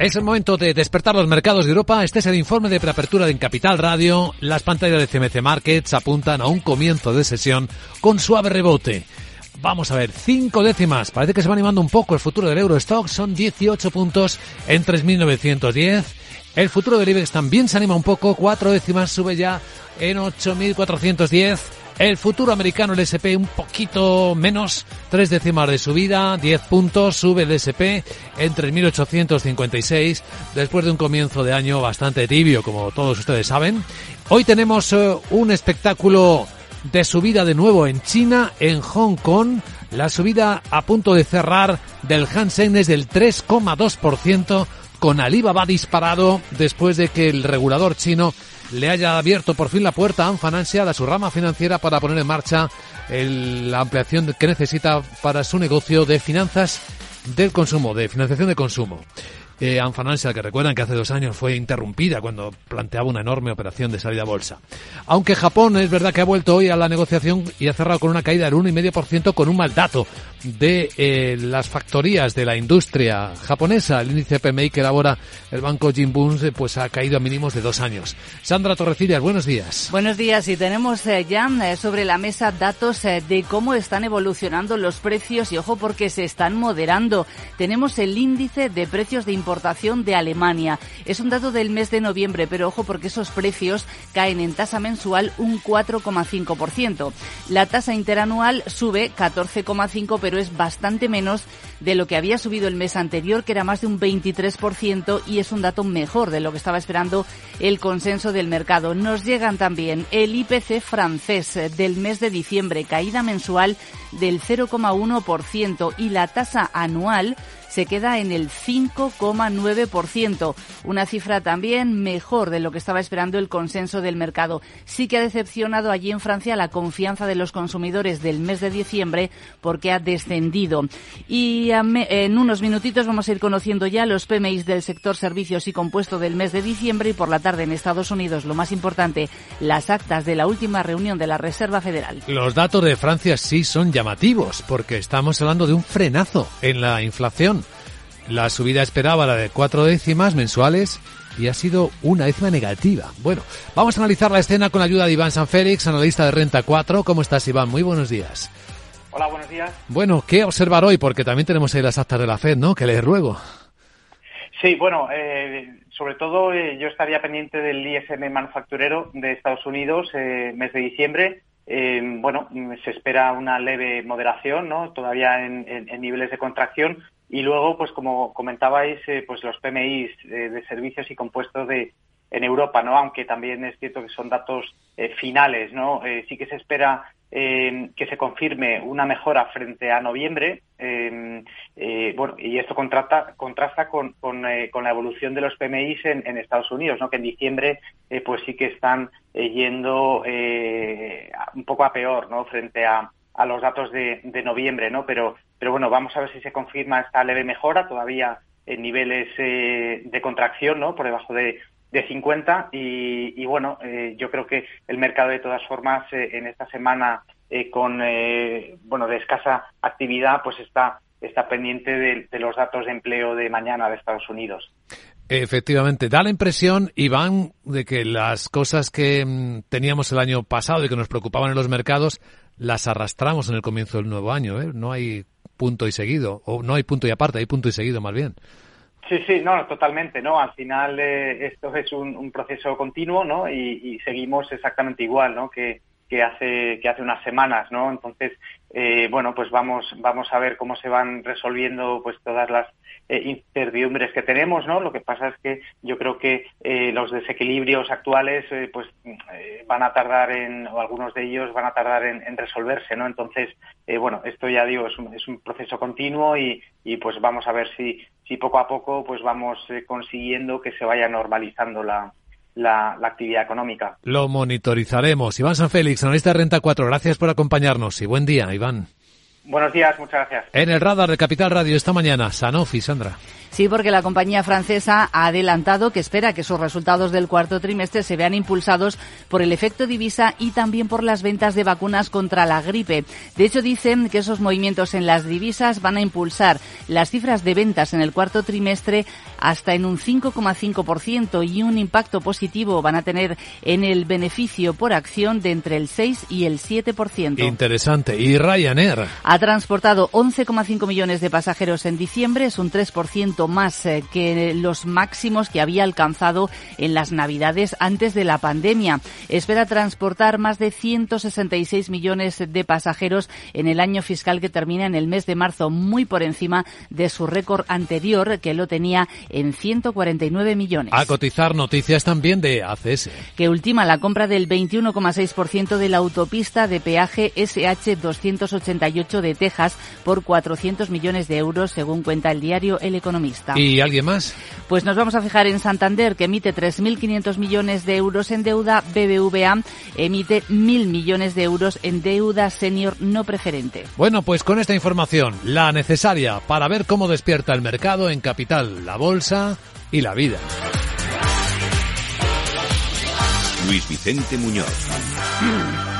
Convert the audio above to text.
Es el momento de despertar los mercados de Europa. Este es el informe de preapertura de Capital Radio. Las pantallas de CMC Markets apuntan a un comienzo de sesión con suave rebote. Vamos a ver, cinco décimas. Parece que se va animando un poco el futuro del Eurostock. Son 18 puntos en 3.910. El futuro del IBEX también se anima un poco. Cuatro décimas sube ya en 8.410. El futuro americano, el SP, un poquito menos, tres décimas de subida, 10 puntos, sube el SP en 3.856, después de un comienzo de año bastante tibio, como todos ustedes saben. Hoy tenemos eh, un espectáculo de subida de nuevo en China, en Hong Kong. La subida a punto de cerrar del Hansen es del 3,2%, con Alibaba disparado después de que el regulador chino le haya abierto por fin la puerta a Ant a su rama financiera, para poner en marcha la ampliación que necesita para su negocio de finanzas del consumo, de financiación de consumo eh, que recuerdan que hace dos años fue interrumpida cuando planteaba una enorme operación de salida a bolsa. Aunque Japón es verdad que ha vuelto hoy a la negociación y ha cerrado con una caída del 1,5% con un mal dato de eh, las factorías de la industria japonesa. El índice PMI que elabora el banco Jinbun eh, pues ha caído a mínimos de dos años. Sandra Torrecillas, buenos días. Buenos días y tenemos eh, ya sobre la mesa datos de cómo están evolucionando los precios y ojo porque se están moderando. Tenemos el índice de precios de importación de Alemania. Es un dato del mes de noviembre, pero ojo porque esos precios caen en tasa mensual un 4,5%. La tasa interanual sube 14,5%, pero es bastante menos de lo que había subido el mes anterior, que era más de un 23%, y es un dato mejor de lo que estaba esperando el consenso del mercado. Nos llegan también el IPC francés del mes de diciembre, caída mensual del 0,1% y la tasa anual se queda en el 5,9%, una cifra también mejor de lo que estaba esperando el consenso del mercado. Sí que ha decepcionado allí en Francia la confianza de los consumidores del mes de diciembre porque ha descendido. Y en unos minutitos vamos a ir conociendo ya los PMI del sector servicios y compuesto del mes de diciembre y por la tarde en Estados Unidos, lo más importante, las actas de la última reunión de la Reserva Federal. Los datos de Francia sí son llamativos porque estamos hablando de un frenazo en la inflación la subida esperaba la de cuatro décimas mensuales y ha sido una décima negativa. Bueno, vamos a analizar la escena con la ayuda de Iván San Félix, analista de Renta 4. ¿Cómo estás, Iván? Muy buenos días. Hola, buenos días. Bueno, ¿qué observar hoy? Porque también tenemos ahí las actas de la FED, ¿no? Que leer luego. Sí, bueno, eh, sobre todo eh, yo estaría pendiente del ISM manufacturero de Estados Unidos, eh, mes de diciembre. bueno, se espera una leve moderación, ¿no? Todavía en niveles de contracción, y luego, pues como comentabais, eh, pues los PMI eh, de servicios y compuestos de en Europa, ¿no? Aunque también es cierto que son datos eh, finales, ¿no? sí que se espera que se confirme una mejora frente a noviembre, bueno, y esto contrasta, contrasta con, con, la evolución de los PMI en, en, Estados Unidos, ¿no? Que en diciembre, pues sí que están yendo un poco a peor, ¿no? Frente a, a los datos de, de noviembre, ¿no? Pero pero bueno, vamos a ver si se confirma esta leve mejora, todavía en niveles eh, de contracción, ¿no? Por debajo de, de 50 y, bueno, eh, yo creo que el mercado de todas formas eh, en esta semana con, bueno, de escasa actividad, pues está, está pendiente de, los datos de empleo de mañana de Estados Unidos. Efectivamente, da la impresión, Iván, de que las cosas que mm, teníamos el año pasado y que nos preocupaban en los mercados, las arrastramos en el comienzo del nuevo año. ¿eh? No hay punto y seguido, o no hay punto y aparte, hay punto y seguido más bien. Sí, sí, no, totalmente, ¿no? Al final eh, esto es un, proceso continuo, ¿no? Y, seguimos exactamente igual, ¿no? Que, que hace que hace unas semanas, ¿no? Entonces eh, bueno, pues vamos, vamos a ver cómo se van resolviendo pues todas las eh, incertidumbres que tenemos, ¿no? Lo que pasa es que yo creo que eh, los desequilibrios actuales, eh, pues van a tardar en, o algunos de ellos van a tardar en, resolverse, ¿no? Entonces, bueno, esto ya digo, es un, es un proceso continuo y, y, pues vamos a ver si, si poco a poco pues vamos consiguiendo que se vaya normalizando la, la, actividad económica. Lo monitorizaremos. Iván San Félix, analista de Renta 4, gracias por acompañarnos y buen día, Iván. Buenos días, muchas gracias. En el radar de Capital Radio esta mañana, Sanofi, Sandra. Sí, porque la compañía francesa ha adelantado que espera que sus resultados del cuarto trimestre se vean impulsados por el efecto divisa y también por las ventas de vacunas contra la gripe. De hecho, dicen que esos movimientos en las divisas van a impulsar las cifras de ventas en el cuarto trimestre hasta en un 5,5% y un impacto positivo van a tener en el beneficio por acción de entre el 6 y el 7%. Interesante. ¿Y Ryanair? Ha transportado 11,5 millones de pasajeros en diciembre, es un 3% más eh, que los máximos que había alcanzado en las Navidades antes de la pandemia. Espera transportar más de 166 millones de pasajeros en el año fiscal que termina en el mes de marzo, muy por encima de su récord anterior, que lo tenía en 149 millones. A cotizar noticias también de ACS. Que ultima la compra del 21,6% de la autopista de peaje SH 288 de Texas por 400 millones de euros, según cuenta el diario El Economista. ¿Y alguien más? Pues nos vamos a fijar en Santander, que emite 3.500 millones de euros en deuda. BBVA emite 1.000 millones de euros en deuda senior no preferente. Bueno, pues con esta información, la necesaria para ver cómo despierta el mercado en capital, la bolsa y la vida. Luis Vicente Muñoz.